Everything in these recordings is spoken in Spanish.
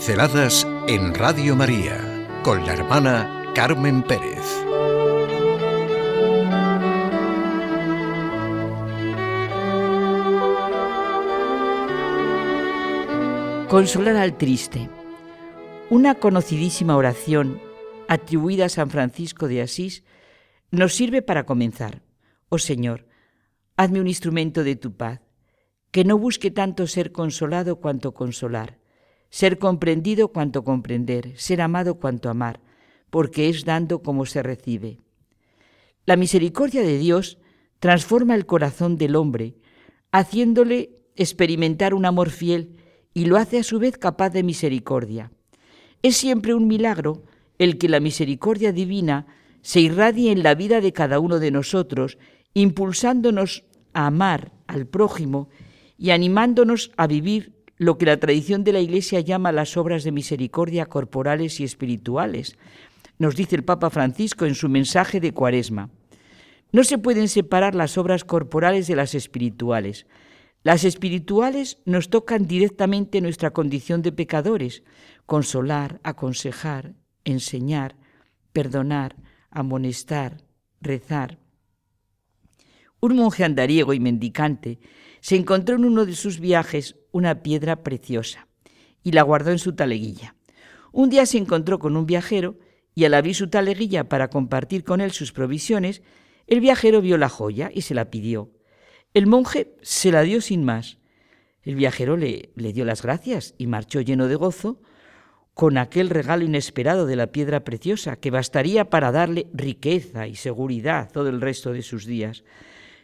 Pinceladas en Radio María con la hermana Carmen Pérez. Consolar al triste. Una conocidísima oración atribuida a San Francisco de Asís nos sirve para comenzar. Oh Señor, hazme un instrumento de tu paz, que no busque tanto ser consolado cuanto consolar ser comprendido cuanto comprender, ser amado cuanto amar, porque es dando como se recibe. La misericordia de Dios transforma el corazón del hombre, haciéndole experimentar un amor fiel y lo hace a su vez capaz de misericordia. Es siempre un milagro el que la misericordia divina se irradie en la vida de cada uno de nosotros, impulsándonos a amar al prójimo y animándonos a vivir lo que la tradición de la Iglesia llama las obras de misericordia corporales y espirituales, nos dice el Papa Francisco en su mensaje de Cuaresma. No se pueden separar las obras corporales de las espirituales. Las espirituales nos tocan directamente nuestra condición de pecadores, consolar, aconsejar, enseñar, perdonar, amonestar, rezar. Un monje andariego y mendicante se encontró en uno de sus viajes una piedra preciosa y la guardó en su taleguilla. Un día se encontró con un viajero y al abrir su taleguilla para compartir con él sus provisiones, el viajero vio la joya y se la pidió. El monje se la dio sin más. El viajero le, le dio las gracias y marchó lleno de gozo con aquel regalo inesperado de la piedra preciosa que bastaría para darle riqueza y seguridad todo el resto de sus días.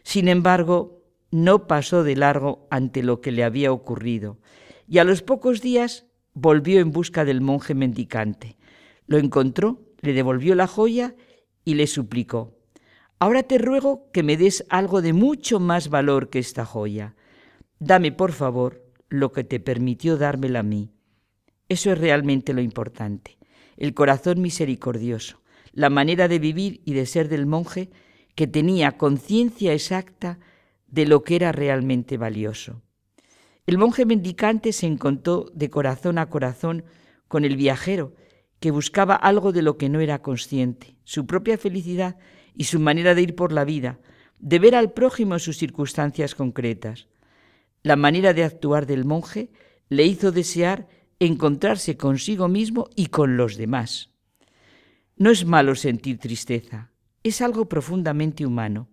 Sin embargo, no pasó de largo ante lo que le había ocurrido, y a los pocos días volvió en busca del monje mendicante. Lo encontró, le devolvió la joya y le suplicó, Ahora te ruego que me des algo de mucho más valor que esta joya. Dame, por favor, lo que te permitió dármela a mí. Eso es realmente lo importante, el corazón misericordioso, la manera de vivir y de ser del monje que tenía conciencia exacta de lo que era realmente valioso. El monje mendicante se encontró de corazón a corazón con el viajero, que buscaba algo de lo que no era consciente, su propia felicidad y su manera de ir por la vida, de ver al prójimo en sus circunstancias concretas. La manera de actuar del monje le hizo desear encontrarse consigo mismo y con los demás. No es malo sentir tristeza, es algo profundamente humano.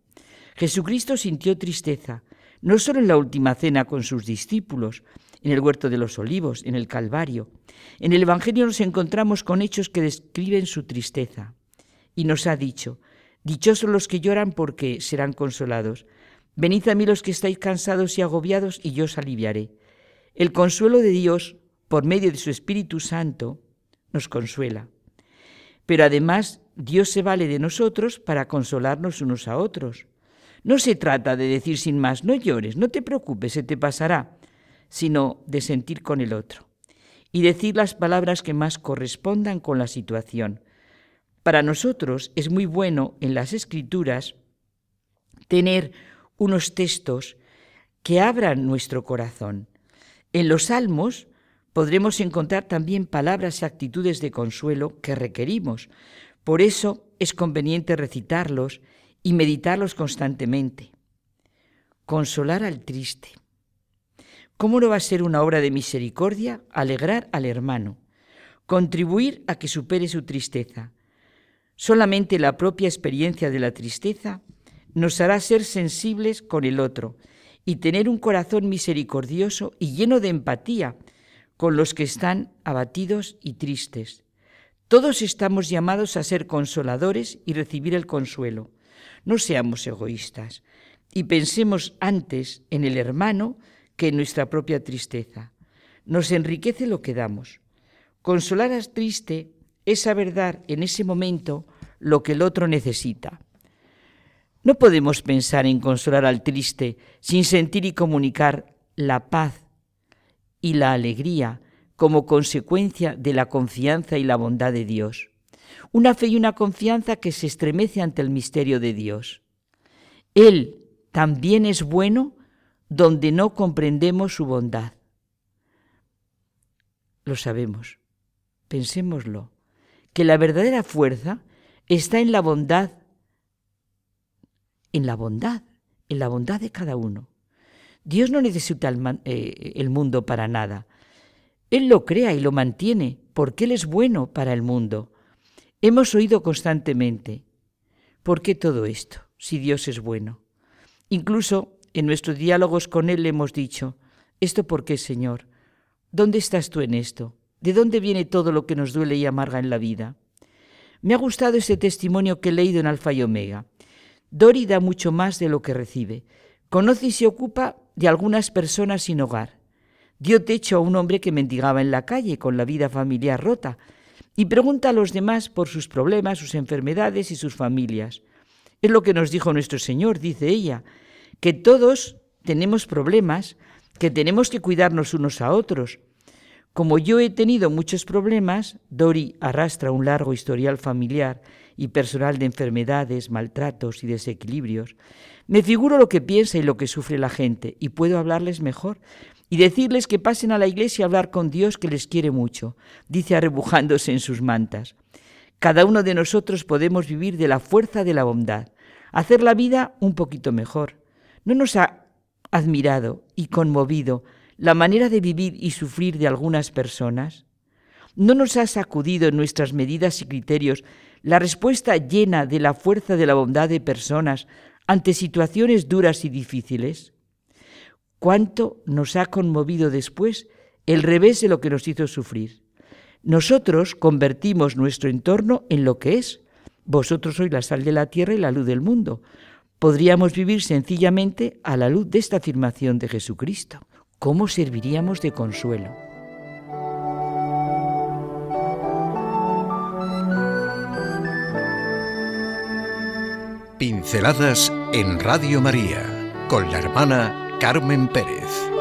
Jesucristo sintió tristeza, no solo en la última cena con sus discípulos, en el huerto de los olivos, en el Calvario. En el Evangelio nos encontramos con hechos que describen su tristeza. Y nos ha dicho, Dichosos los que lloran porque serán consolados. Venid a mí los que estáis cansados y agobiados y yo os aliviaré. El consuelo de Dios, por medio de su Espíritu Santo, nos consuela. Pero además Dios se vale de nosotros para consolarnos unos a otros. No se trata de decir sin más, no llores, no te preocupes, se te pasará, sino de sentir con el otro y decir las palabras que más correspondan con la situación. Para nosotros es muy bueno en las escrituras tener unos textos que abran nuestro corazón. En los salmos podremos encontrar también palabras y actitudes de consuelo que requerimos. Por eso es conveniente recitarlos y meditarlos constantemente. Consolar al triste. ¿Cómo no va a ser una obra de misericordia alegrar al hermano? Contribuir a que supere su tristeza. Solamente la propia experiencia de la tristeza nos hará ser sensibles con el otro y tener un corazón misericordioso y lleno de empatía con los que están abatidos y tristes. Todos estamos llamados a ser consoladores y recibir el consuelo. No seamos egoístas y pensemos antes en el hermano que en nuestra propia tristeza. Nos enriquece lo que damos. Consolar al triste es saber dar en ese momento lo que el otro necesita. No podemos pensar en consolar al triste sin sentir y comunicar la paz y la alegría como consecuencia de la confianza y la bondad de Dios una fe y una confianza que se estremece ante el misterio de Dios. Él también es bueno donde no comprendemos su bondad. Lo sabemos. Pensémoslo, que la verdadera fuerza está en la bondad, en la bondad, en la bondad de cada uno. Dios no necesita el, eh, el mundo para nada. Él lo crea y lo mantiene porque Él es bueno para el mundo. Hemos oído constantemente, ¿por qué todo esto si Dios es bueno? Incluso en nuestros diálogos con Él hemos dicho, ¿esto por qué, Señor? ¿Dónde estás tú en esto? ¿De dónde viene todo lo que nos duele y amarga en la vida? Me ha gustado ese testimonio que he leído en Alfa y Omega. Dori da mucho más de lo que recibe. Conoce y se ocupa de algunas personas sin hogar. Dio techo a un hombre que mendigaba en la calle con la vida familiar rota y pregunta a los demás por sus problemas, sus enfermedades y sus familias. Es lo que nos dijo nuestro Señor, dice ella, que todos tenemos problemas, que tenemos que cuidarnos unos a otros. Como yo he tenido muchos problemas, Dori arrastra un largo historial familiar y personal de enfermedades, maltratos y desequilibrios. Me figuro lo que piensa y lo que sufre la gente y puedo hablarles mejor y decirles que pasen a la iglesia a hablar con Dios que les quiere mucho, dice arrebujándose en sus mantas. Cada uno de nosotros podemos vivir de la fuerza de la bondad, hacer la vida un poquito mejor. ¿No nos ha admirado y conmovido la manera de vivir y sufrir de algunas personas? ¿No nos ha sacudido en nuestras medidas y criterios la respuesta llena de la fuerza de la bondad de personas ante situaciones duras y difíciles? Cuánto nos ha conmovido después el revés de lo que nos hizo sufrir. Nosotros convertimos nuestro entorno en lo que es. Vosotros sois la sal de la tierra y la luz del mundo. Podríamos vivir sencillamente a la luz de esta afirmación de Jesucristo. ¿Cómo serviríamos de consuelo? Pinceladas en Radio María con la hermana Carmen Pérez.